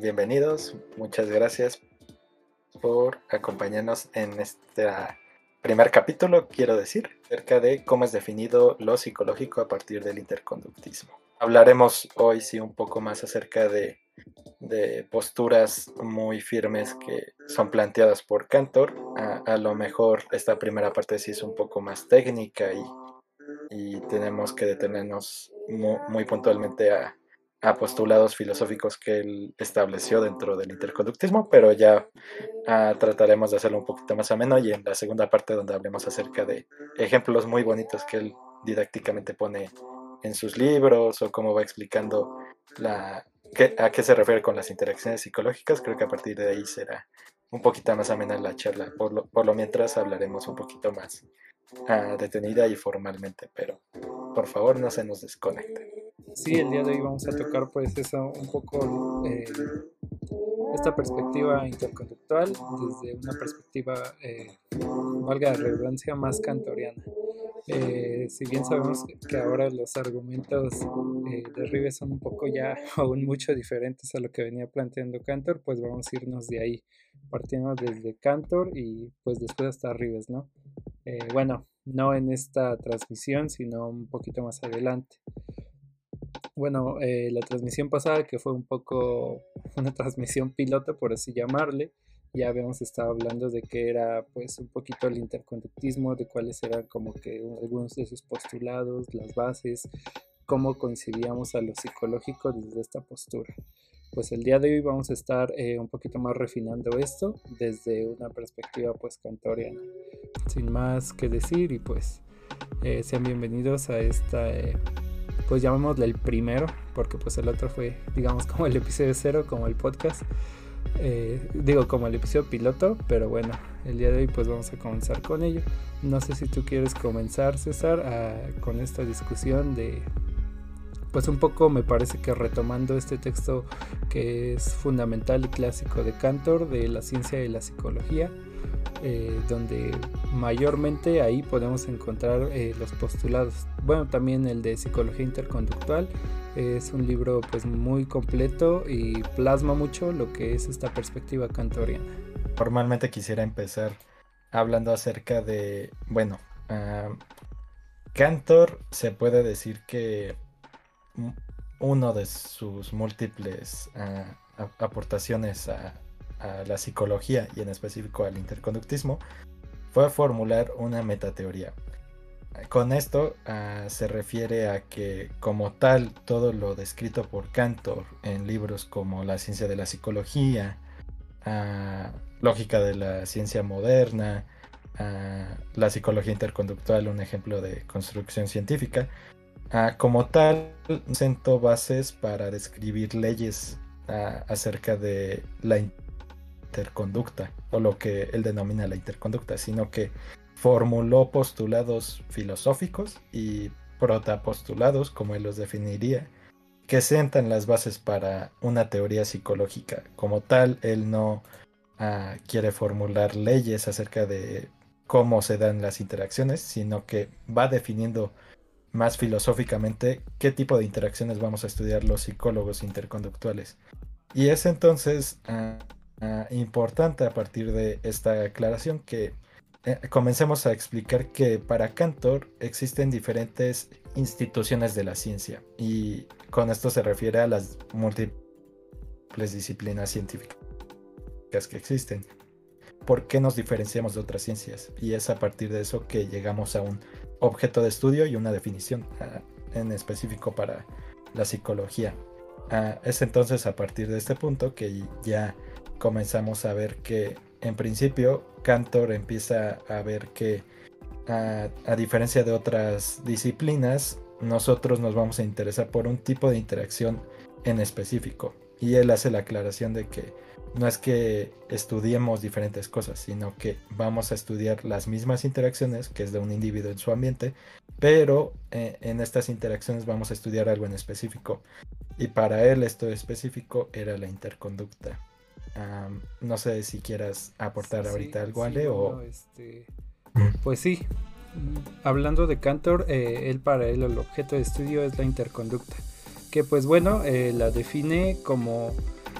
bienvenidos. Muchas gracias por acompañarnos en este primer capítulo, quiero decir, acerca de cómo es definido lo psicológico a partir del interconductismo. Hablaremos hoy sí un poco más acerca de, posturas muy firmes que son planteadas por Cantor. A, lo mejor esta primera parte sí es un poco más técnica y, tenemos que detenernos muy puntualmente a, a postulados filosóficos que él estableció dentro del interconductismo, pero ya ah, trataremos de hacerlo un poquito más ameno y en la segunda parte donde hablemos acerca de ejemplos muy bonitos que él didácticamente pone en sus libros o cómo va explicando la, a qué se refiere con las interacciones psicológicas, creo que a partir de ahí será un poquito más amena la charla. Por lo, mientras hablaremos un poquito más ah, detenida y formalmente, pero por favor no se nos desconecten. Sí, el día de hoy vamos a tocar pues eso un poco eh, esta perspectiva interconductual desde una perspectiva, eh, valga la redundancia, más cantoriana. Eh, si bien sabemos que ahora los argumentos de Rives son un poco ya aún mucho diferentes a lo que venía planteando Cantor, pues vamos a irnos de ahí, partiendo desde Cantor y pues después hasta Rives, ¿no? bueno, no en esta transmisión, sino un poquito más adelante bueno, eh, la transmisión pasada, que fue un poco una transmisión piloto, por así llamarle, ya habíamos estado hablando de que era pues un poquito el interconductismo, de cuáles eran como que algunos de sus postulados, las bases, cómo coincidíamos a lo psicológico desde esta postura. Pues el día de hoy vamos a estar eh, un poquito más refinando esto desde una perspectiva pues cantoriana. Sin más que decir y pues eh, sean bienvenidos a esta pues llamémosle el primero, porque pues el otro fue, digamos, como el episodio cero, como el podcast. Eh, digo, como el episodio piloto, pero bueno, el día de hoy pues vamos a comenzar con ello. No sé si tú quieres comenzar, César, con esta discusión de, pues un poco me parece que retomando este texto que es fundamental y clásico de Cantor, de la ciencia y la psicología, eh, donde mayormente ahí podemos encontrar eh, los postulados. Bueno, también el de psicología interconductual es un libro pues muy completo y plasma mucho lo que es esta perspectiva cantoriana. Formalmente quisiera empezar hablando acerca de, bueno, Cantor se puede decir que uno de sus múltiples ah, aportaciones a, a la psicología y en específico al interconductismo fue formular una metateoría. Con esto ah, se refiere a que como tal todo lo descrito por Cantor en libros como La ciencia de la psicología, ah, Lógica de la ciencia moderna, ah, La psicología interconductual, un ejemplo de construcción científica, como tal sentó bases para describir leyes acerca de la interconducta, o lo que él denomina la interconducta, sino que formuló postulados filosóficos y protapostulados, como él los definiría, que sentan las bases para una teoría psicológica. Como tal, él no ah, quiere formular leyes acerca de cómo se dan las interacciones, sino que va definiendo más filosóficamente qué tipo de interacciones vamos a estudiar los psicólogos interconductuales. Y es entonces ah, Ah, importante a partir de esta aclaración que eh, comencemos a explicar que para Cantor existen diferentes instituciones de la ciencia y con esto se refiere a las múltiples disciplinas científicas que existen. ¿Por qué nos diferenciamos de otras ciencias? Y es a partir de eso que llegamos a un objeto de estudio y una definición ah, en específico para la psicología. Ah, es entonces a partir de este punto que ya comenzamos a ver que en principio Cantor empieza a ver que a, diferencia de otras disciplinas, nosotros nos vamos a interesar por un tipo de interacción en específico. Y él hace la aclaración de que no es que estudiemos diferentes cosas, sino que vamos a estudiar las mismas interacciones, que es de un individuo en su ambiente, pero eh, en estas interacciones vamos a estudiar algo en específico. Y para él esto específico era la interconducta no sé si quieras aportar ahorita algo, Ale, o... Este, pues sí, hablando de Cantor, eh, él para él el objeto de estudio es la interconducta, que pues bueno, eh, la define como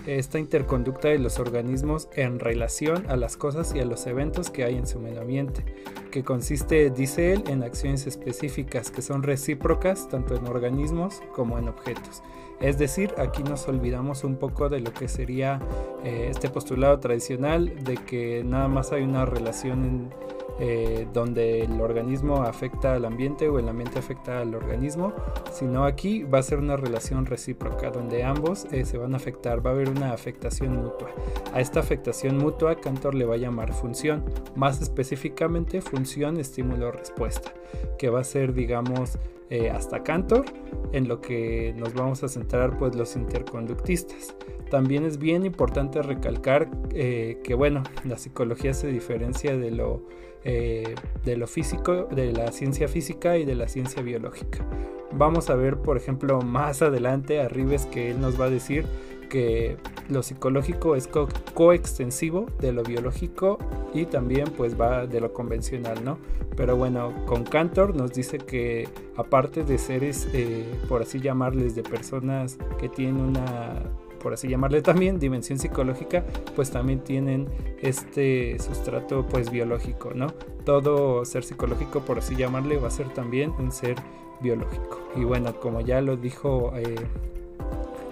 esta interconducta de los organismos en relación a las cosas y a los eventos que hay en su medio ambiente, que consiste, dice él, en acciones específicas que son recíprocas tanto en organismos como en objetos. Es decir, aquí nos olvidamos un poco de lo que sería eh, este postulado tradicional de que nada más hay una relación en, eh, donde el organismo afecta al ambiente o el ambiente afecta al organismo, sino aquí va a ser una relación recíproca donde ambos eh, se van a afectar, va a haber una afectación mutua. A esta afectación mutua Cantor le va a llamar función, más específicamente función estímulo-respuesta, que va a ser digamos eh, hasta Cantor en lo que nos vamos a centrar pues los interconductistas. También es bien importante recalcar que bueno, la psicología se diferencia de lo eh, de lo físico, de la ciencia física y de la ciencia biológica. Vamos a ver, por ejemplo, más adelante a que él nos va a decir que lo psicológico es coextensivo de lo biológico y también pues va de lo convencional, ¿no? Pero bueno, con Cantor nos dice que aparte de seres, eh, por así llamarles, de personas que tienen una por así llamarle también, dimensión psicológica, pues también tienen este sustrato pues biológico, ¿no? Todo ser psicológico, por así llamarle, va a ser también un ser biológico. Y bueno, como ya lo dijo eh,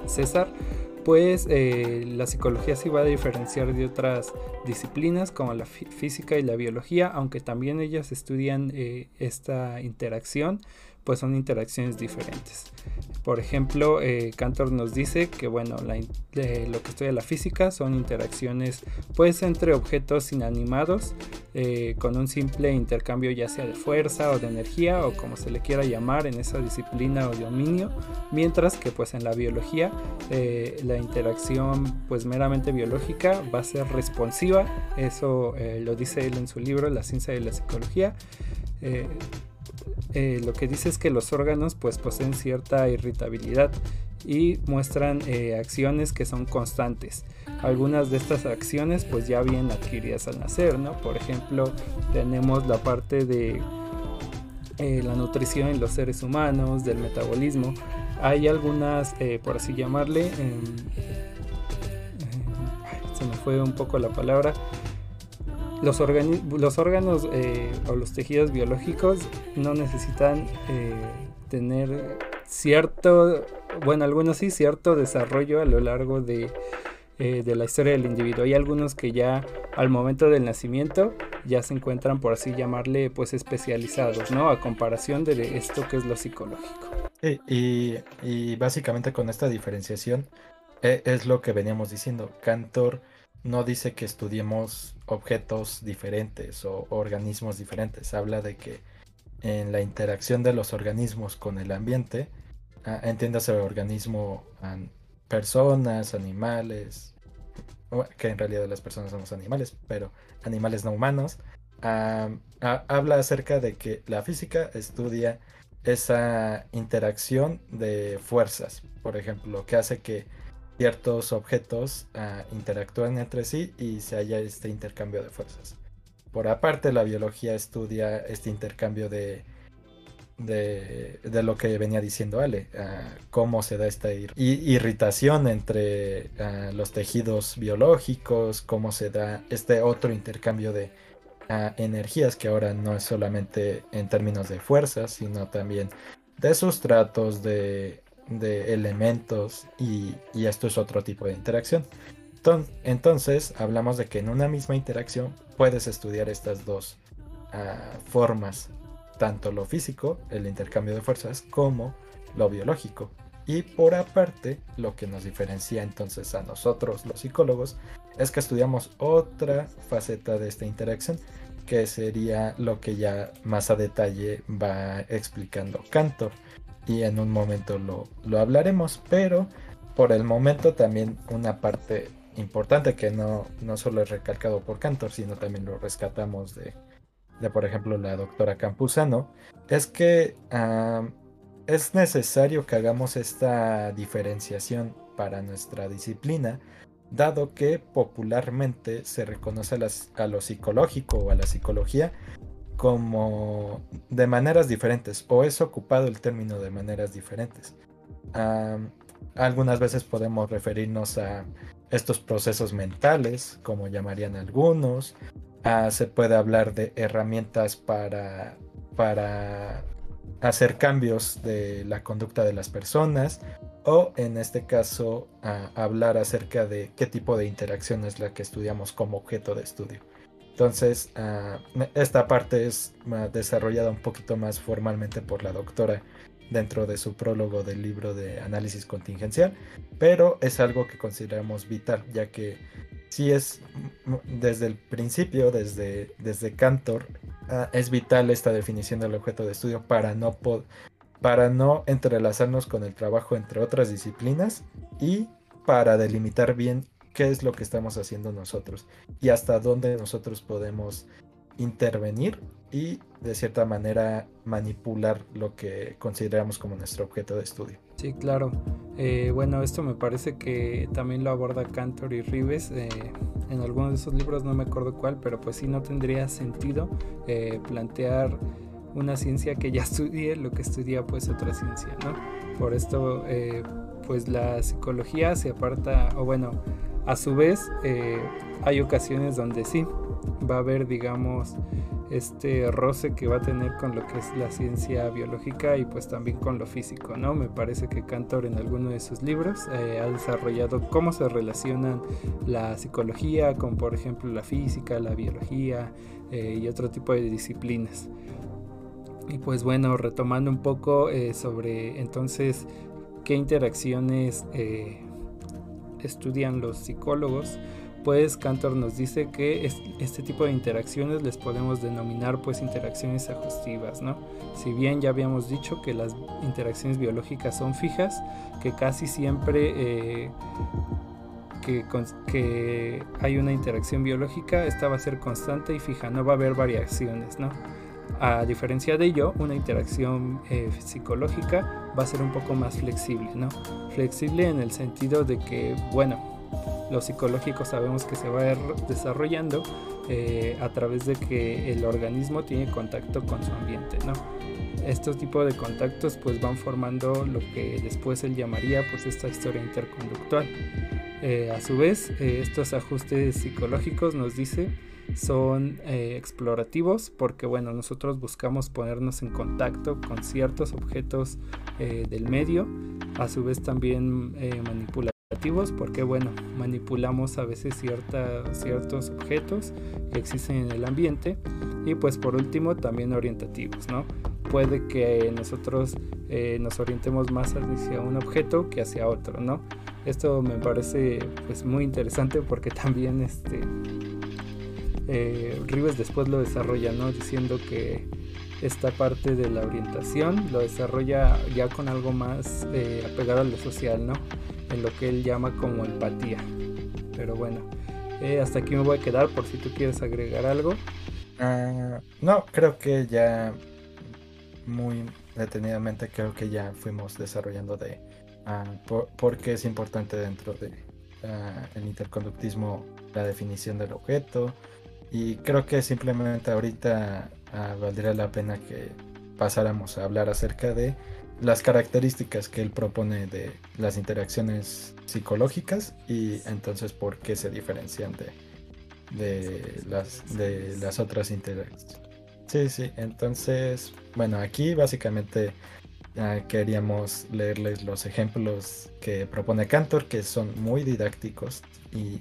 César, pues eh, la psicología sí va a diferenciar de otras disciplinas como la física y la biología, aunque también ellas estudian eh, esta interacción pues son interacciones diferentes. Por ejemplo, eh, Cantor nos dice que bueno, eh, lo que estudia la física son interacciones pues entre objetos inanimados eh, con un simple intercambio ya sea de fuerza o de energía o como se le quiera llamar en esa disciplina o dominio, mientras que pues en la biología la interacción pues meramente biológica va a ser responsiva, eso lo dice él en su libro La ciencia de la psicología. Eh, lo que dice es que los órganos pues poseen cierta irritabilidad y muestran eh, acciones que son constantes. Algunas de estas acciones pues ya vienen adquiridas al nacer, ¿no? Por ejemplo, tenemos la parte de eh, la nutrición en los seres humanos, del metabolismo. Hay algunas, por así llamarle, se me fue un poco la palabra, los, los órganos eh, o los tejidos biológicos no necesitan eh, tener cierto, bueno, algunos sí, cierto desarrollo a lo largo de, eh, de, la historia del individuo. Hay algunos que ya al momento del nacimiento ya se encuentran, por así llamarle, pues especializados, ¿no? A comparación de esto que es lo psicológico. y, y, básicamente con esta diferenciación es lo que veníamos diciendo. Cantor no dice que estudiemos objetos diferentes o organismos diferentes. Habla de que en la interacción de los organismos con el ambiente, ah, entiéndase el organismo, personas, animales, que en realidad las personas somos animales, pero animales no humanos, habla acerca de que la física estudia esa interacción de fuerzas, por ejemplo, que hace que ciertos objetos uh, interactúan entre sí y se haya este intercambio de fuerzas. Por aparte, la biología estudia este intercambio de, de, lo que venía diciendo Ale, ah, cómo se da esta irritación entre ah, los tejidos biológicos, cómo se da este otro intercambio de energías que ahora no es solamente en términos de fuerzas, sino también de sustratos, de de elementos y, esto es otro tipo de interacción. Entonces, hablamos de que en una misma interacción puedes estudiar estas dos ah, formas, tanto lo físico, el intercambio de fuerzas, como lo biológico. Y por aparte, lo que nos diferencia entonces a nosotros los psicólogos es que estudiamos otra faceta de esta interacción, que sería lo que ya más a detalle va explicando Cantor y en un momento lo, hablaremos, pero por el momento también una parte importante que no, no solo es recalcado por Cantor, sino también lo rescatamos de, de por ejemplo, la doctora Campuzano, es que es necesario que hagamos esta diferenciación para nuestra disciplina, dado que popularmente se reconoce a lo psicológico o a la psicología como de maneras diferentes, o es ocupado el término de maneras diferentes. algunas veces podemos referirnos a estos procesos mentales, como llamarían algunos. Ah, se puede hablar de herramientas para, para hacer cambios de la conducta de las personas o en este caso hablar acerca de qué tipo de interacción es la que estudiamos como objeto de estudio. Entonces, ah, esta parte es desarrollada un poquito más formalmente por la doctora dentro de su prólogo del libro de análisis contingencial, pero es algo que consideramos vital, ya que si es desde el principio, desde, desde Cantor, ah, es vital esta definición del objeto de estudio para no, para no entrelazarnos con el trabajo entre otras disciplinas y para delimitar bien qué es lo que estamos haciendo nosotros y hasta dónde nosotros podemos intervenir y de cierta manera manipular lo que consideramos como nuestro objeto de estudio. Sí, claro. Eh, bueno, esto me parece que también lo aborda Cantor y Rives eh, en algunos de esos libros, no me acuerdo cuál, pero pues sí no tendría sentido eh, plantear una ciencia que ya estudie lo que estudia pues otra ciencia, ¿no? Por esto pues la psicología se aparta, o bueno, a su vez hay ocasiones donde sí, va a haber digamos este roce que va a tener con lo que es la ciencia biológica y pues también con lo físico, ¿no? Me parece que Cantor en alguno de sus libros eh, ha desarrollado cómo se relacionan la psicología con por ejemplo la física, la biología eh, y otro tipo de disciplinas. Y pues bueno, retomando un poco eh, sobre entonces qué interacciones estudian los psicólogos, pues Cantor nos dice que este tipo de interacciones les podemos denominar pues interacciones ajustivas, ¿no? Si bien ya habíamos dicho que las interacciones biológicas son fijas, que casi siempre eh, que, que, hay una interacción biológica, esta va a ser constante y fija, no va a haber variaciones, ¿no? A diferencia de ello, una interacción eh, psicológica va a ser un poco más flexible, ¿no? Flexible en el sentido de que, bueno, lo psicológico sabemos que se va desarrollando eh, a través de que el organismo tiene contacto con su ambiente, ¿no? Estos tipos de contactos pues van formando lo que después él llamaría pues esta historia interconductual. Eh, a su vez, estos ajustes psicológicos nos dice son explorativos porque bueno nosotros buscamos ponernos en contacto con ciertos objetos del medio a su vez también manipulativos porque bueno, manipulamos a veces ciertos objetos que existen en el ambiente y pues por último también orientativos, ¿no? Puede que nosotros eh, nos orientemos más hacia un objeto que hacia otro, ¿no? Esto me parece pues muy interesante porque también este eh, Rives después lo desarrolla, ¿no? Diciendo que esta parte de la orientación lo desarrolla ya con algo más eh, apegado a lo social, ¿no? en lo que él llama como empatía. Pero bueno, eh, hasta aquí me voy a quedar por si tú quieres agregar algo. Ah, no, creo que ya muy detenidamente creo que ya fuimos desarrollando de uh, por, qué es importante dentro de ah, el interconductismo la definición del objeto y creo que simplemente ahorita valdría la pena que pasáramos a hablar acerca de las características que él propone de las interacciones psicológicas y entonces por qué se diferencian de, de, las, de las otras interacciones. Sí, sí, entonces, bueno, aquí básicamente ah, queríamos leerles los ejemplos que propone Cantor, que son muy didácticos, y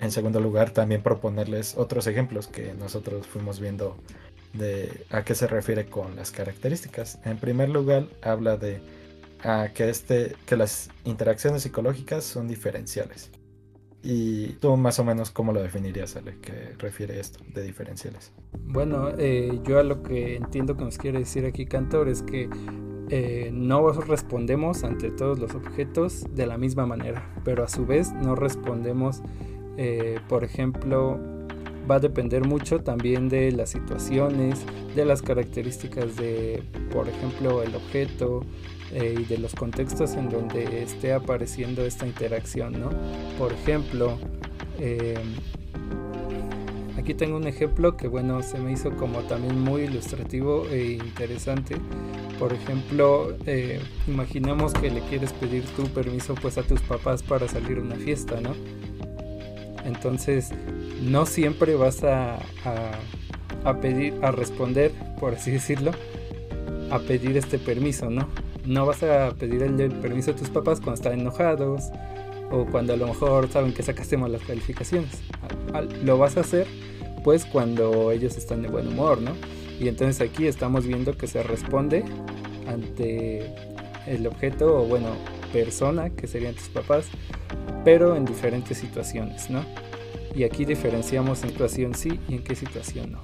en segundo lugar también proponerles otros ejemplos que nosotros fuimos viendo de a qué se refiere con las características. En primer lugar, habla de que, este, que las interacciones psicológicas son diferenciales. ¿Y tú más o menos cómo lo definirías, Ale? ¿Qué refiere esto de diferenciales? Bueno, eh, yo a lo que entiendo que nos quiere decir aquí Cantor es que eh, no respondemos ante todos los objetos de la misma manera, pero a su vez no respondemos, eh, por ejemplo, va a depender mucho también de las situaciones, de las características de, por ejemplo, el objeto eh, y de los contextos en donde esté apareciendo esta interacción, ¿no? Por ejemplo, eh, aquí tengo un ejemplo que, bueno, se me hizo como también muy ilustrativo e interesante Por ejemplo, imaginemos que le quieres pedir tu permiso pues a tus papás para salir a una fiesta, ¿no? Entonces, no siempre vas a, a, pedir, a responder, por así decirlo, a pedir este permiso, ¿no? No vas a pedir el, permiso a tus papás cuando están enojados o cuando a lo mejor saben que sacaste las calificaciones. Lo vas a hacer pues cuando ellos están de buen humor, ¿no? Y entonces aquí estamos viendo que se responde ante el objeto o bueno, persona, que serían tus papás, pero en diferentes situaciones, ¿no? Y aquí diferenciamos en situación sí y en qué situación no.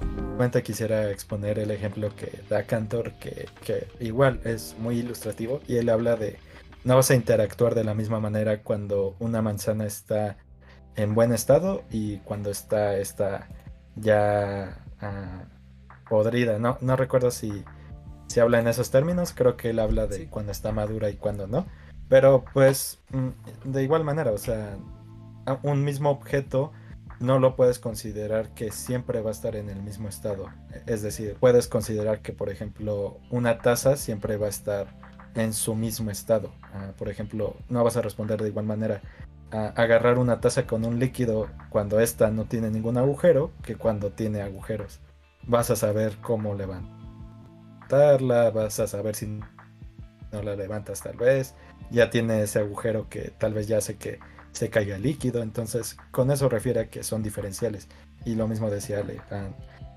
Quisiera exponer el ejemplo que da Cantor, que, que igual es muy ilustrativo, y él habla de no vas a interactuar de la misma manera cuando una manzana está en buen estado y cuando está, está ya ah, podrida. No, no recuerdo si, si habla en esos términos, creo que él habla de cuando está madura y cuando no. Pero pues mm, de igual manera, o sea, un mismo objeto no lo puedes considerar que siempre va a estar en el mismo estado. Es decir, puedes considerar que, por ejemplo, una taza siempre va a estar en su mismo estado. Ah, por ejemplo, no vas a responder de igual manera a agarrar una taza con un líquido cuando ésta no tiene ningún agujero que cuando tiene agujeros vas a saber cómo levantarla, vas a saber si no la levantas tal vez, ya tiene ese agujero que tal vez ya hace que se caiga el líquido, entonces con eso refiere a que son diferenciales. Y lo mismo decía Ale, ah,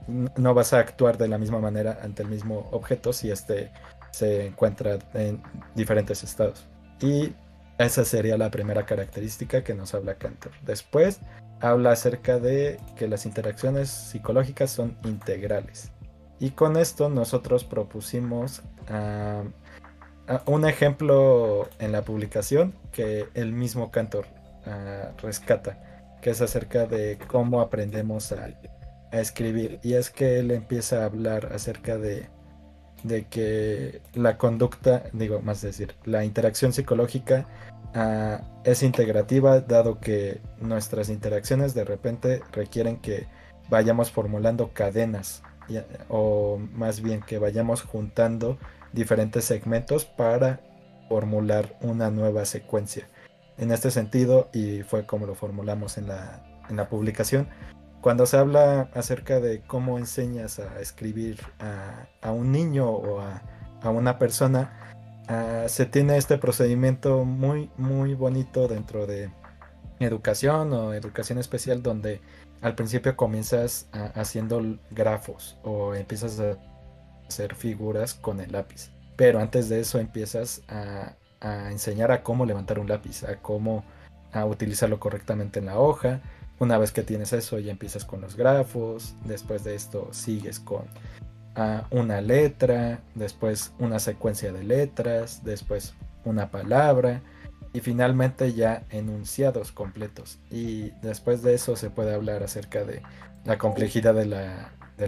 no vas a actuar de la misma manera ante el mismo objeto si este se encuentra en diferentes estados. Y esa sería la primera característica que nos habla Cantor. Después habla acerca de que las interacciones psicológicas son integrales. Y con esto nosotros propusimos ah, un ejemplo en la publicación que el mismo Cantor ah, rescata, que es acerca de cómo aprendemos a, escribir. Y es que él empieza a hablar acerca de, de que la conducta, digo, más decir, la interacción psicológica Ah, es integrativa dado que nuestras interacciones de repente requieren que vayamos formulando cadenas o más bien que vayamos juntando diferentes segmentos para formular una nueva secuencia. En este sentido, y fue como lo formulamos en la, en la publicación, cuando se habla acerca de cómo enseñas a escribir a, un niño o a, a una persona, Ah, se tiene este procedimiento muy, muy bonito dentro de educación o educación especial donde al principio comienzas ah, haciendo grafos o empiezas a hacer figuras con el lápiz. Pero antes de eso empiezas a, enseñar a cómo levantar un lápiz, a cómo utilizarlo correctamente en la hoja. Una vez que tienes eso ya empiezas con los grafos, después de esto sigues con una letra, después una secuencia de letras, después una palabra y finalmente ya enunciados completos. Y después de eso se puede hablar acerca de la complejidad de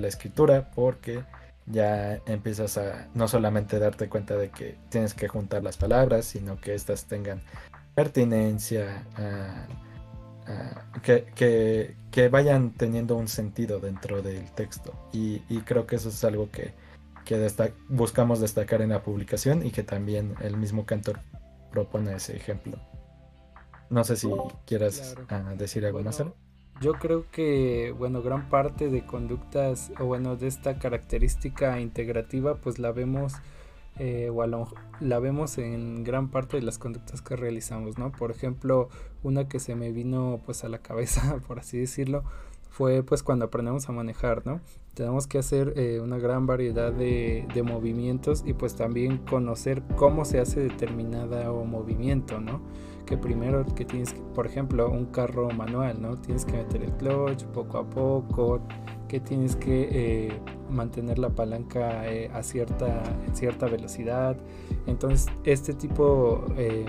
la escritura porque ya empiezas a no solamente darte cuenta de que tienes que juntar las palabras, sino que éstas tengan pertinencia, que, vayan teniendo un sentido dentro del texto. Y, creo que eso es algo que, buscamos destacar en la publicación y que también el mismo cantor propone ese ejemplo. No sé si quieras ah, decir algo más. Yo creo que, bueno, gran parte de conductas, o bueno, de esta característica integrativa, pues la vemos eh, o la vemos en gran parte de las conductas que realizamos, ¿no? Por ejemplo, una que se me vino pues a la cabeza, por así decirlo, fue pues cuando aprendemos a manejar, ¿no? Tenemos que hacer eh, una gran variedad de, de, movimientos y pues también conocer cómo se hace determinada o movimiento, ¿no? Que primero que tienes, por ejemplo, un carro manual, ¿no? Tienes que meter el clutch poco a poco, que tienes que eh, mantener la palanca eh, a cierta, cierta velocidad. Entonces, este tipo, eh,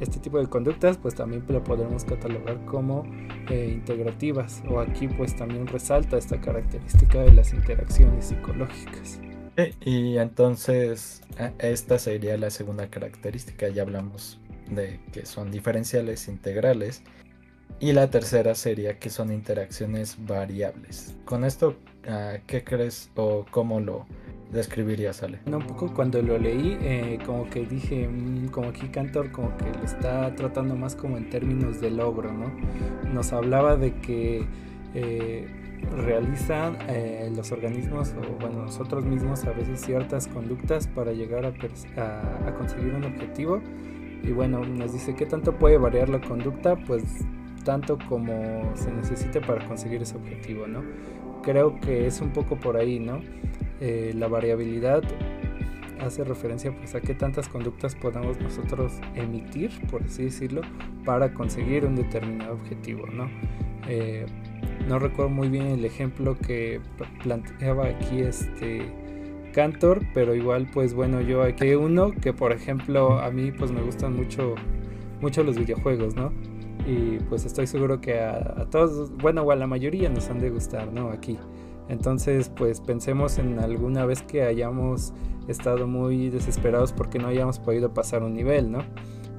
este tipo de conductas, pues también lo podemos catalogar como integrativas. O aquí, pues también resalta esta característica de las interacciones psicológicas. y entonces, esta sería la segunda característica. Ya hablamos de que son diferenciales, integrales y la tercera sería que son interacciones variables. Con esto, ah, ¿qué crees o cómo lo describirías, Ale? un poco cuando lo leí, eh, como que dije, mm, como aquí Cantor como que lo está tratando más como en términos de logro, ¿no? Nos hablaba de que eh, realizan eh, los organismos o bueno nosotros mismos a veces ciertas conductas para llegar a, a, conseguir un objetivo y bueno nos dice qué tanto puede variar la conducta pues tanto como se necesite para conseguir ese objetivo no creo que es un poco por ahí no eh, la variabilidad hace referencia pues a qué tantas conductas podamos nosotros emitir por así decirlo para conseguir un determinado objetivo no eh, no recuerdo muy bien el ejemplo que planteaba aquí este Cantor, pero igual pues bueno, yo aquí uno que por ejemplo a mí pues me gustan mucho mucho los videojuegos, ¿no? Y pues estoy seguro que a, todos, bueno, o a la mayoría nos han de gustar, ¿no? Aquí. Entonces, pues pensemos en alguna vez que hayamos estado muy desesperados porque no hayamos podido pasar un nivel, ¿no?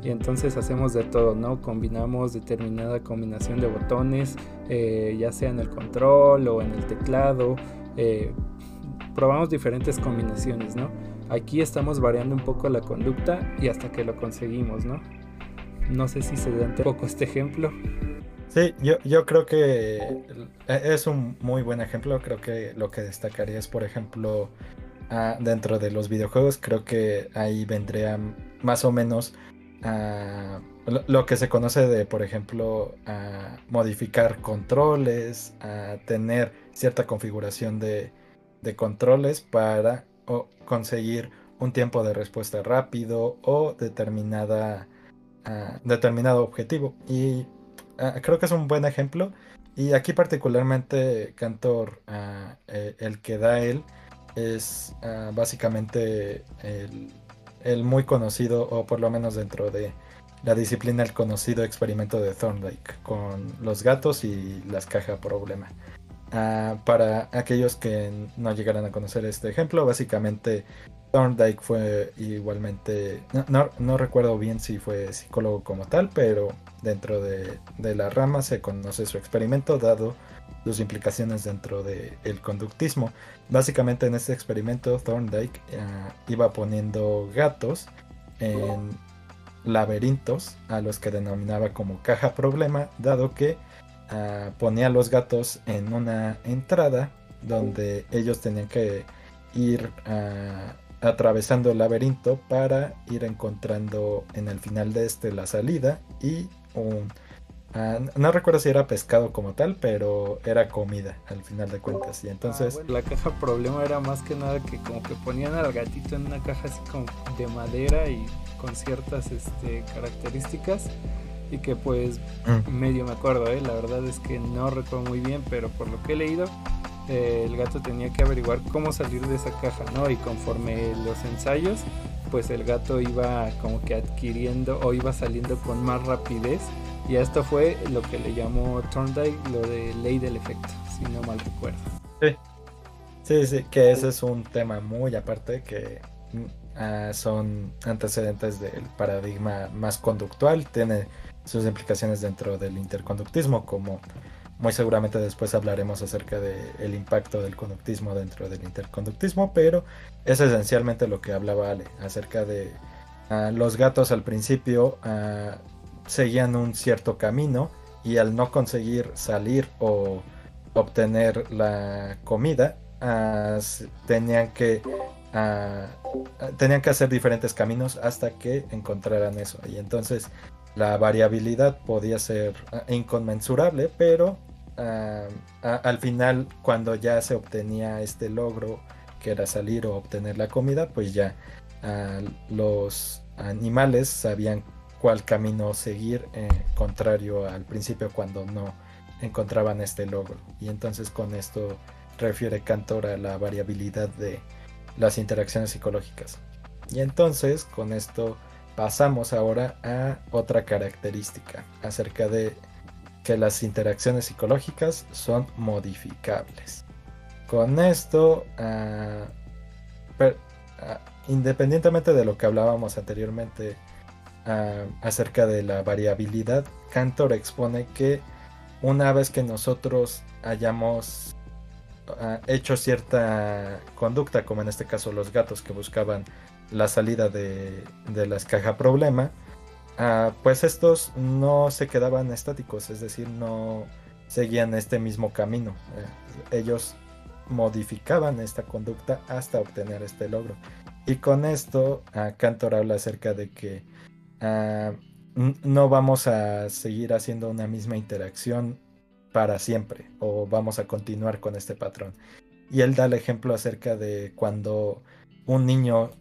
y entonces hacemos de todo, ¿no? Combinamos determinada combinación de botones, eh, ya sea en el control o en el teclado, eh, probamos diferentes combinaciones, ¿no? Aquí estamos variando un poco la conducta y hasta que lo conseguimos, ¿no? No sé si se da un poco este ejemplo. Sí, yo, yo creo que es un muy buen ejemplo. Creo que lo que destacaría es, por ejemplo, dentro de los videojuegos, creo que ahí vendría más o menos lo que se conoce de, por ejemplo, modificar controles, tener cierta configuración de, controles para conseguir un tiempo de respuesta rápido o determinada, determinado objetivo. Y creo que es un buen ejemplo. Y aquí particularmente Cantor, e, el que da él, es básicamente el el muy conocido, o por lo menos dentro de la disciplina, el conocido experimento de Thorndike con los gatos y las cajas problema. Para aquellos que no llegaran a conocer este ejemplo, básicamente Thorndike fue igualmente, no, recuerdo bien si fue psicólogo como tal, pero dentro de, de la rama se conoce su experimento dado sus implicaciones dentro del conductismo. Básicamente en este experimento Thorndike eh, iba poniendo gatos en laberintos a los que denominaba como caja problema, dado que ah, ponía los gatos en una entrada donde ellos tenían que ir ah, atravesando el laberinto para ir encontrando en el final de este la salida y un Ah, no recuerdo si era pescado como tal, pero era comida al final de cuentas. Y entonces. Ah, la caja problema era más que nada que como que ponían al gatito en una caja así como de madera y con ciertas este, características. Y que pues mm. medio me acuerdo, ¿eh? la verdad es que no recuerdo muy bien, pero por lo que he leído, eh, el gato tenía que averiguar cómo salir de esa caja, ¿no? Y conforme los ensayos, pues el gato iba como que adquiriendo o iba saliendo con más rapidez y esto fue lo que le llamó Thorndike lo de ley del efecto, si no mal recuerdo. Sí, sí, sí, que ese es un tema muy aparte que ah, son antecedentes del paradigma más conductual, tiene sus implicaciones dentro del interconductismo, como muy seguramente después hablaremos acerca del impacto del conductismo dentro del interconductismo, pero es esencialmente lo que hablaba Ale acerca de ah, los gatos al principio. Uh, seguían un cierto camino y al no conseguir salir o obtener la comida, tenían que tenían que hacer diferentes caminos hasta que encontraran eso. Y entonces la variabilidad podía ser inconmensurable, pero al final cuando ya se obtenía este logro que era salir o obtener la comida, pues ya los animales sabían cuál camino seguir, eh, contrario al principio cuando no encontraban este logro. Y entonces con esto refiere Cantor a la variabilidad de las interacciones psicológicas. Y entonces con esto pasamos ahora a otra característica acerca de que las interacciones psicológicas son modificables. Con esto, ah, ah, independientemente de lo que hablábamos anteriormente acerca de la variabilidad, Cantor expone que una vez que nosotros hayamos ah, hecho cierta conducta, como en este caso los gatos que buscaban la salida de, de las caja problema, ah, pues estos no se quedaban estáticos, es decir, no seguían este mismo camino. Eh, ellos modificaban esta conducta hasta obtener este logro. Y con esto, Cantor habla acerca de que no vamos a seguir haciendo una misma interacción para siempre o vamos a continuar con este patrón. Y él da el ejemplo acerca de cuando un niño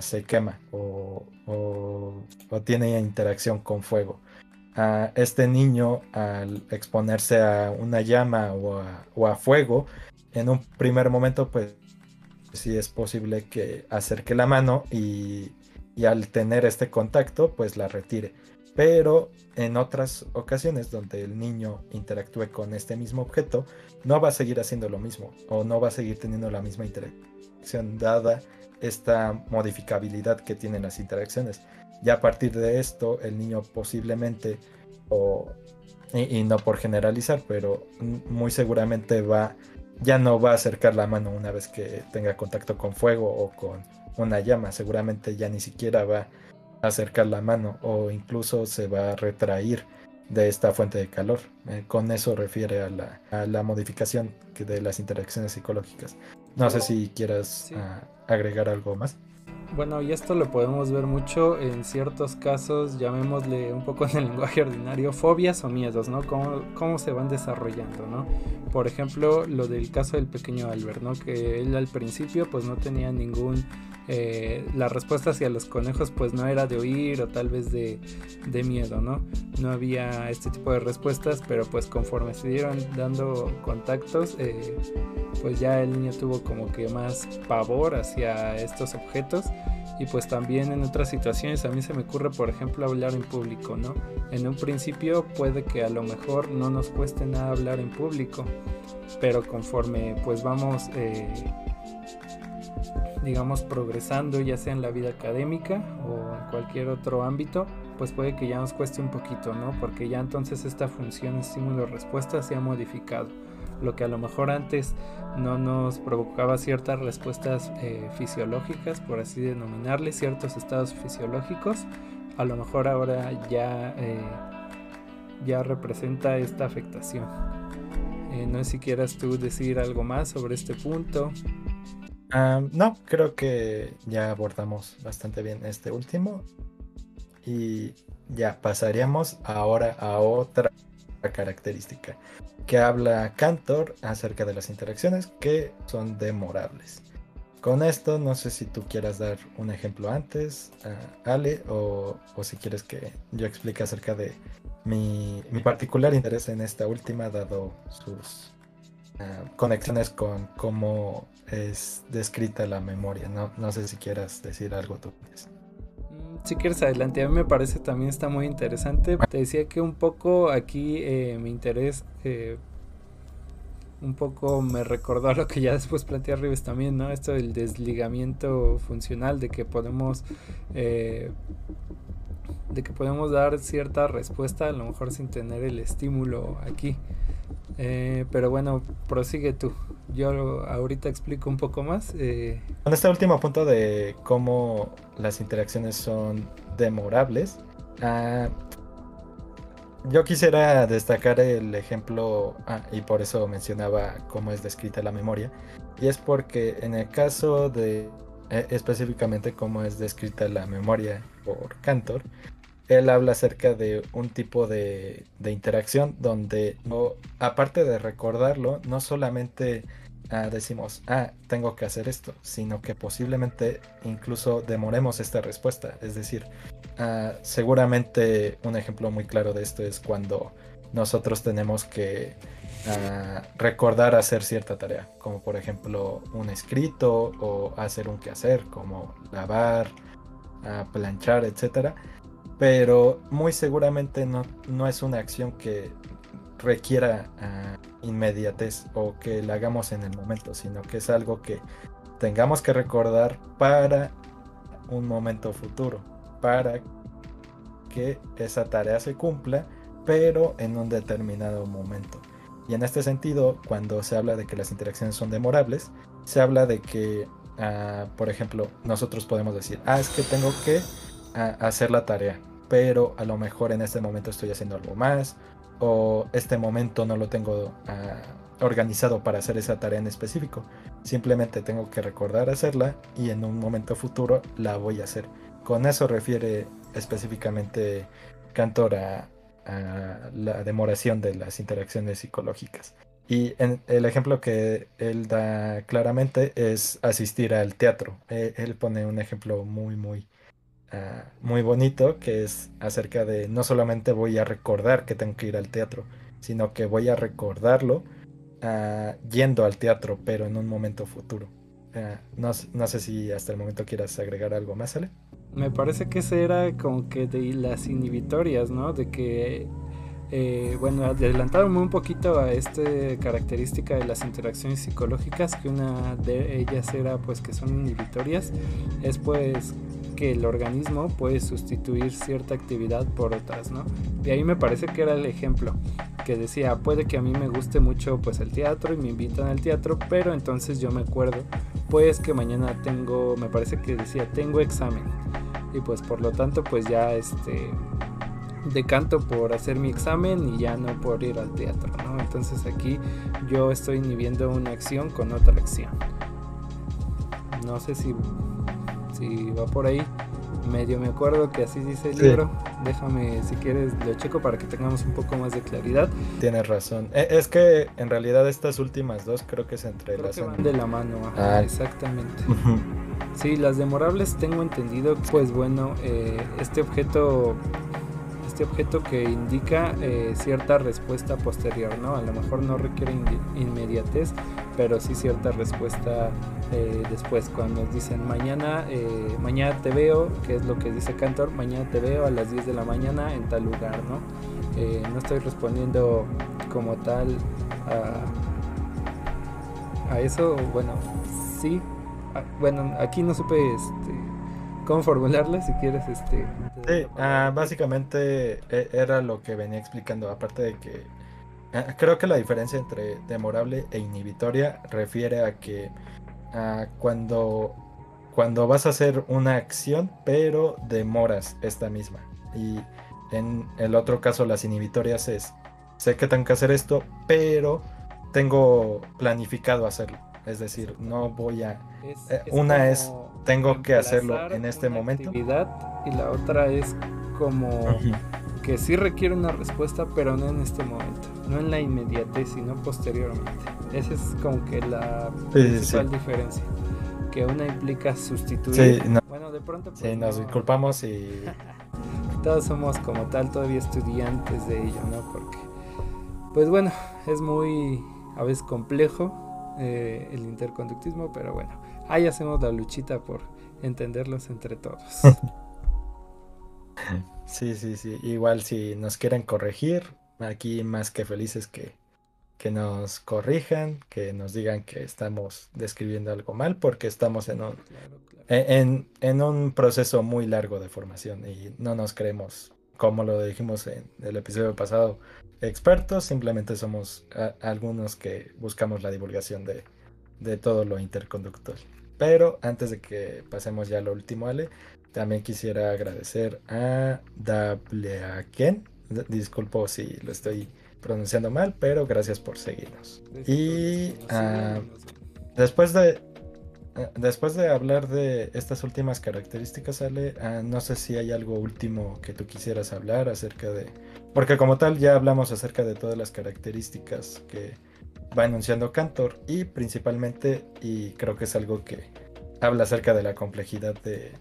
se quema o, tiene interacción con fuego. este niño al exponerse a una llama o a, fuego, en un primer momento pues sí es posible que acerque la mano y y al tener este contacto pues la retire. Pero en otras ocasiones donde el niño interactúe con este mismo objeto, no va a seguir haciendo lo mismo o no va a seguir teniendo la misma interacción dada esta modificabilidad que tienen las interacciones. Ya a partir de esto, el niño posiblemente, o, y, y, no por generalizar, pero muy seguramente va, ya no va a acercar la mano una vez que tenga contacto con fuego o con una llama, seguramente ya ni siquiera va a acercar la mano o incluso se va a retraer de esta fuente de calor. Eh, con eso refiere a la, a la modificación de las interacciones psicológicas. No sé si quieras ah, agregar algo más. Bueno, y esto lo podemos ver mucho en ciertos casos, llamémosle un poco en el lenguaje ordinario, fobias o miedos, ¿no? Cómo, cómo se van desarrollando, ¿no? Por ejemplo, lo del caso del pequeño Albert, ¿no? Que él al principio pues no tenía ningún eh, la respuesta hacia los conejos pues no era de oír o tal vez de, miedo, ¿no? No había este tipo de respuestas, pero pues conforme se dieron dando contactos, eh, pues ya el niño tuvo como que más pavor hacia estos objetos y pues también en otras situaciones a mí se me ocurre por ejemplo hablar en público, ¿no? En un principio puede que a lo mejor no nos cueste nada hablar en público, pero conforme pues vamos... Eh, digamos, progresando, ya sea en la vida académica o en cualquier otro ámbito, pues puede que ya nos cueste un poquito, ¿no? Porque ya entonces esta función estímulo-respuesta se ha modificado. Lo que a lo mejor antes no nos provocaba ciertas respuestas eh, fisiológicas, por así denominarle, ciertos estados fisiológicos, a lo mejor ahora ya, eh, ya representa esta afectación. Eh, no sé si quieras tú decir algo más sobre este punto no, creo que ya abordamos bastante bien este último. Y ya pasaríamos ahora a otra característica que habla Cantor acerca de las interacciones que son demorables. Con esto, no sé si tú quieras dar un ejemplo antes, Ale, o, si quieres que yo explique acerca de mi, mi particular interés en esta última, dado sus conexiones con cómo es descrita la memoria. No, no sé si quieras decir algo tú. Mm, si quieres adelante, a mí me parece también está muy interesante. Te decía que un poco aquí eh, mi interés eh, un poco me recordó a lo que ya después planteé Rives también, ¿no? Esto del desligamiento funcional, de que podemos eh, de que podemos dar cierta respuesta, a lo mejor sin tener el estímulo aquí. Eh, pero bueno, prosigue tú. Yo ahorita explico un poco más. Eh. Con este último punto de cómo las interacciones son demorables, ah, yo quisiera destacar el ejemplo, ah, y por eso mencionaba cómo es descrita la memoria, y es porque en el caso de e, específicamente cómo es descrita la memoria por Cantor, él habla acerca de un tipo de, interacción donde, aparte de recordarlo, no solamente ah, decimos, ah, tengo que hacer esto, sino que posiblemente incluso demoremos esta respuesta. Es decir, ah, seguramente un ejemplo muy claro de esto es cuando nosotros tenemos que ah, recordar hacer cierta tarea, como por ejemplo un escrito o hacer un quehacer, como lavar, planchar, etcétera. Pero muy seguramente no, no es una acción que requiera ah, inmediatez o que la hagamos en el momento, sino que es algo que tengamos que recordar para un momento futuro, para que esa tarea se cumpla, pero en un determinado momento. Y en este sentido, cuando se habla de que las interacciones son demorables, se habla de que, ah, por ejemplo, nosotros podemos decir, ah, es que tengo que ah, hacer la tarea, pero a lo mejor en este momento estoy haciendo algo más, o este momento no lo tengo ah, organizado para hacer esa tarea en específico. Simplemente tengo que recordar hacerla y en un momento futuro la voy a hacer. Con eso refiere específicamente Cantor a, la demoración de las interacciones psicológicas. Y el ejemplo que él da claramente es asistir al teatro. E, él pone un ejemplo muy, muy, ah, muy bonito que es acerca de no solamente voy a recordar que tengo que ir al teatro, sino que voy a recordarlo ah, yendo al teatro, pero en un momento futuro. Ah, no, no, sé si hasta el momento quieras agregar algo más, Ale me parece que ese era como que de las inhibitorias, ¿no? De que, eh, bueno, adelantándome un poquito a esta característica de las interacciones psicológicas, que una de ellas era pues que son inhibitorias, es pues que el organismo puede sustituir cierta actividad por otras, ¿no? Y ahí me parece que era el ejemplo que decía, puede que a mí me guste mucho pues el teatro y me invitan al teatro, pero entonces yo me acuerdo pues que mañana tengo, me parece que decía, tengo examen y pues por lo tanto pues ya este decanto por hacer mi examen y ya no por ir al teatro, ¿no? Entonces aquí yo estoy inhibiendo una acción con otra acción. No sé si, si va por ahí. Medio me acuerdo que así dice el libro. Déjame, si quieres, lo checo para que tengamos un poco más de claridad. Tienes razón. E, es que en realidad estas últimas dos creo que se entrelazan. de la mano, ah. exactamente. Sí, las demorables tengo entendido, pues bueno, eh, este objeto este objeto que indica eh, cierta respuesta posterior, ¿no? A lo mejor no requiere inmediatez, pero sí cierta respuesta eh, después. Cuando dicen mañana, mañana te veo, que es lo que dice Cantor, mañana te veo a las 10 de la mañana en tal lugar, ¿no? no estoy respondiendo como tal a, eso, bueno, sí, bueno, aquí no supe este, cómo formularla, si quieres. este Sí, ah, básicamente e, era lo que venía explicando, aparte de que ah, creo que la diferencia entre demorable e inhibitoria refiere a que cuando, cuando vas a hacer una acción, pero demoras esta misma. Y en el otro caso, las inhibitorias es, sé que tengo que hacer esto, pero tengo planificado hacerlo. Es decir, no voy a... Eh, una es, tengo que hacerlo en este momento. y la otra es como que sí requiere una respuesta, pero no en este momento. No en la inmediatez, sino posteriormente. Esa es como que la principal diferencia. Que una implica sustituir. Bueno, de pronto... Pues, sí, nos disculpamos y... Todos somos como tal todavía estudiantes de ello, ¿no? Porque... Pues bueno, es muy a veces complejo eh, el interconductismo, pero bueno, ahí hacemos la luchita por entenderlos entre todos. Sí, sí, sí. Igual si nos quieren corregir, aquí más que felices que, que nos corrijan, que nos digan que estamos describiendo algo mal, porque estamos en un, En, en, un proceso muy largo de formación y no nos creemos, como lo dijimos en el episodio pasado, expertos, simplemente somos algunos que buscamos la divulgación de, todo lo interconductor. Pero antes de que pasemos ya a lo último, Ale, también quisiera agradecer a Dableaken. Disculpo si lo estoy pronunciando mal, pero gracias por seguirnos. Y ah, después de después de hablar de estas últimas características, Ale, ah, no sé si hay algo último que tú quisieras hablar acerca de porque como tal ya hablamos acerca de todas las características que va enunciando Cantor y principalmente, y creo que es algo que habla acerca de la complejidad de,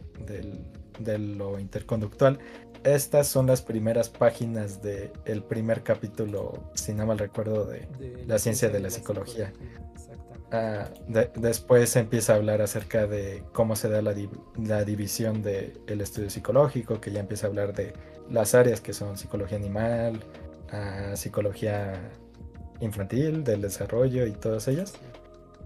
lo interconductual, estas son las primeras páginas del primer capítulo, si no mal recuerdo, de, la ciencia de la, psicología. Ah, después empieza a hablar acerca de cómo se da la, la división del estudio psicológico, que ya empieza a hablar de las áreas que son psicología animal, psicología infantil, del desarrollo y todas ellas.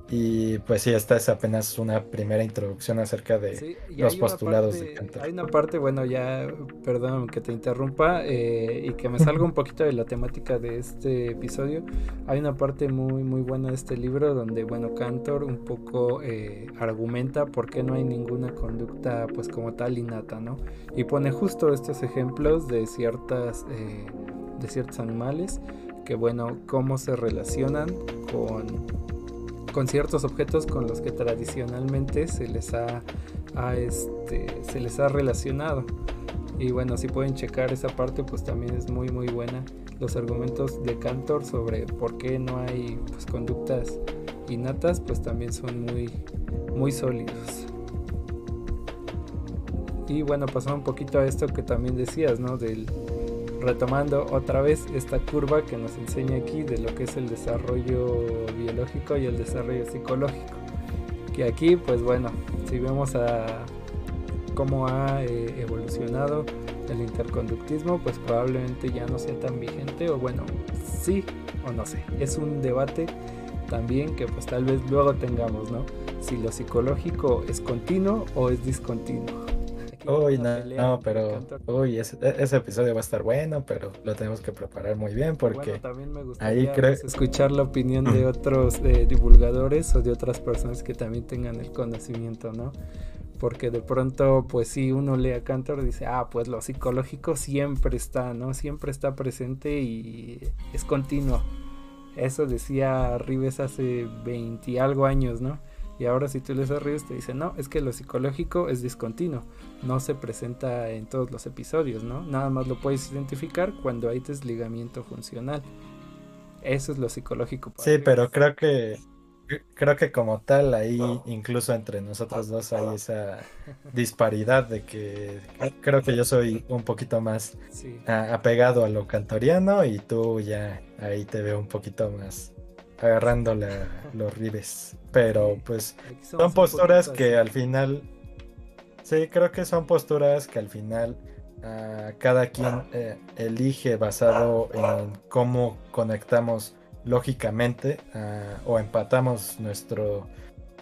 Y pues sí, esta es apenas una primera introducción acerca de los postulados de Cantor. Hay una parte, bueno, ya, perdón que te interrumpa eh, y que me salga un poquito de la temática de este episodio. Hay una parte muy, muy buena de este libro donde, bueno, Cantor un poco eh, argumenta por qué no hay ninguna conducta, pues como tal, innata, ¿no? Y pone justo estos ejemplos de ciertas, eh, de ciertos animales que, bueno, cómo se relacionan con con ciertos objetos con los que tradicionalmente se les ha, este, se les ha relacionado. Y bueno, si pueden checar esa parte, pues también es muy muy buena. Los argumentos de Cantor sobre por qué no hay pues, conductas innatas, pues también son muy, muy sólidos. Y bueno, pasando un poquito a esto que también decías, ¿no? Del, retomando otra vez esta curva que nos enseña aquí de lo que es el desarrollo biológico y el desarrollo psicológico. Que aquí, pues bueno, si vemos cómo ha eh, evolucionado el interconductismo, pues probablemente ya no sea tan vigente o bueno, sí o no sé. Es un debate también que pues tal vez luego tengamos, ¿no? Si lo psicológico es continuo o es discontinuo. Uy, no, pero uy, ese, ese, episodio va a estar bueno, pero lo tenemos que preparar muy bien porque también me gustaría ahí creo... escuchar la opinión de otros eh, divulgadores o de otras personas que también tengan el conocimiento, ¿no? Porque de pronto, pues si uno lee a Cantor y dice, ah, pues lo psicológico siempre está, ¿no? Siempre está presente y es continuo. Eso decía Rives hace 20 y algo años, ¿no? Y ahora si tú les ríes te dicen, no, es que lo psicológico es discontinuo, no se presenta en todos los episodios, ¿no? Nada más lo puedes identificar cuando hay desligamiento funcional. Eso es lo psicológico. sí, pero creo que creo que como tal ahí incluso entre nosotros dos hay esa disparidad de que creo que yo soy un poquito más apegado a lo cantoriano y tú ya ahí te veo un poquito más agarrando los ribes. Pero pues son posturas que al final, sí, creo que son posturas que al final uh, cada quien eh, elige basado en cómo conectamos lógicamente uh, o empatamos nuestro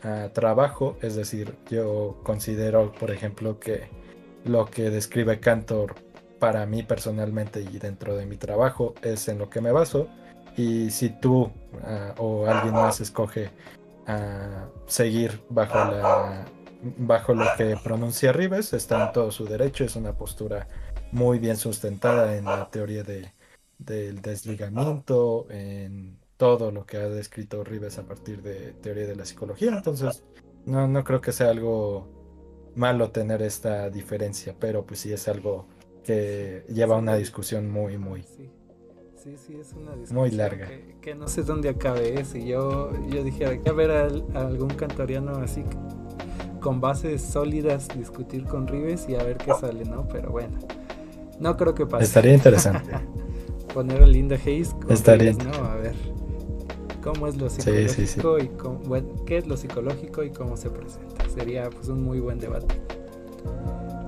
uh, trabajo. Es decir, yo considero, por ejemplo, que lo que describe Cantor para mí personalmente y dentro de mi trabajo es en lo que me baso y si tú ah, o alguien más escoge a seguir bajo la bajo lo que pronuncia Rives, está en todo su derecho, es una postura muy bien sustentada en la teoría de, del desligamiento, en todo lo que ha descrito Rives a partir de teoría de la psicología. Entonces, no, no creo que sea algo malo tener esta diferencia, pero pues sí es algo que lleva a una discusión muy, muy, Sí, sí, es una discusión muy larga. Que, no sé dónde acabe ese. ¿eh? Yo, yo dije, a ver a, algún cantoriano así con bases sólidas discutir con Rives y a ver qué sale, ¿no? Pero bueno, no creo que pase. Estaría interesante. Poner a Linda Hayes con Estaría ¿no? A ver cómo es lo psicológico y bueno, qué es lo psicológico y cómo se presenta. Sería pues un muy buen debate.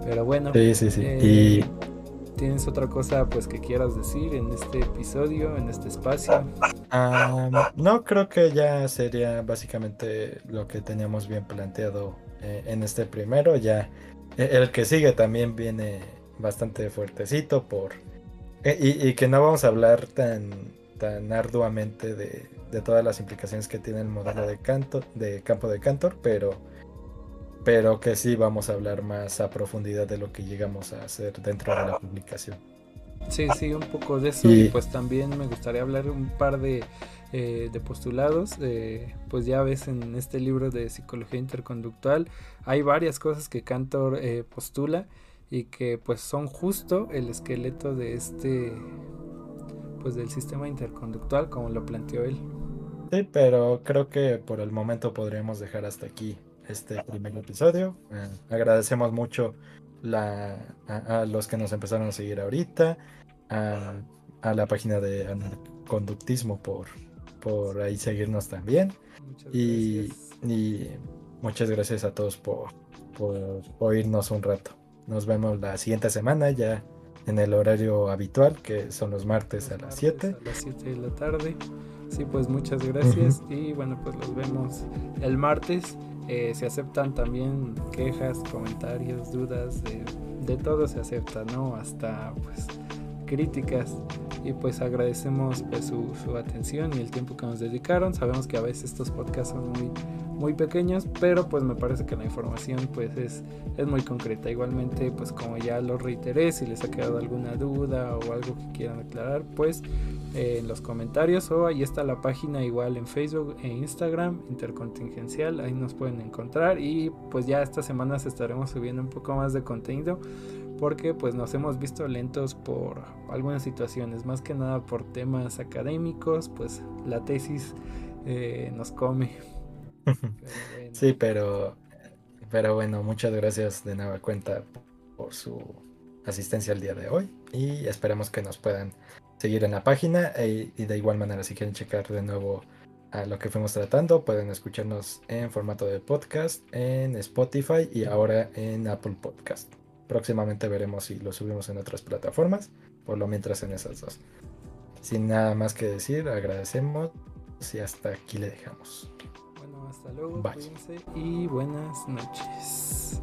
Pero bueno. Sí, sí, sí. y eh, ¿Tienes otra cosa pues que quieras decir en este episodio, en este espacio? no, creo que ya sería básicamente lo que teníamos bien planteado eh, en este primero. Ya eh, el que sigue también viene bastante fuertecito por eh, y, que no vamos a hablar tan tan arduamente de, de, todas las implicaciones que tiene el modelo de canto de campo de Cantor, pero pero que sí vamos a hablar más a profundidad de lo que llegamos a hacer dentro de la publicación. Sí, sí, un poco de eso. Y, pues también me gustaría hablar un par de, eh, de postulados. pues ya ves en este libro de psicología interconductual hay varias cosas que Cantor eh, postula y que pues son justo el esqueleto de este pues del sistema interconductual como lo planteó él. Sí, pero creo que por el momento podríamos dejar hasta aquí este primer episodio. Eh, agradecemos mucho la, a, los que nos empezaron a seguir ahorita, a, la página de Conductismo por, por ahí seguirnos también. y, y, muchas gracias a todos por, por oírnos un rato. Nos vemos la siguiente semana ya en el horario habitual, que son los martes a las 7. A las 7 de la tarde. Sí, pues muchas gracias y bueno, pues los vemos el martes. Eh, se aceptan también quejas, comentarios, dudas, de, de todo se acepta, ¿no? Hasta pues críticas y pues agradecemos pues, su, su, atención y el tiempo que nos dedicaron. Sabemos que a veces estos podcasts son muy, muy pequeños, pero pues me parece que la información pues es, es muy concreta. Igualmente pues como ya lo reiteré, si les ha quedado alguna duda o algo que quieran aclarar, pues eh, en los comentarios o ahí está la página igual en Facebook e Instagram, Intercontingencial, ahí nos pueden encontrar y pues ya estas semanas estaremos subiendo un poco más de contenido porque pues nos hemos visto lentos por algunas situaciones, más que nada por temas académicos, pues la tesis eh, nos come. Sí, pero, pero bueno, muchas gracias de nueva cuenta por su asistencia el día de hoy y esperemos que nos puedan seguir en la página e, y de igual manera si quieren checar de nuevo a lo que fuimos tratando pueden escucharnos en formato de podcast en Spotify y ahora en Apple Podcast. Próximamente veremos si lo subimos en otras plataformas, por lo mientras en esas dos. Sin nada más que decir, agradecemos y hasta aquí le dejamos. Hasta luego, Bye. cuídense y buenas noches.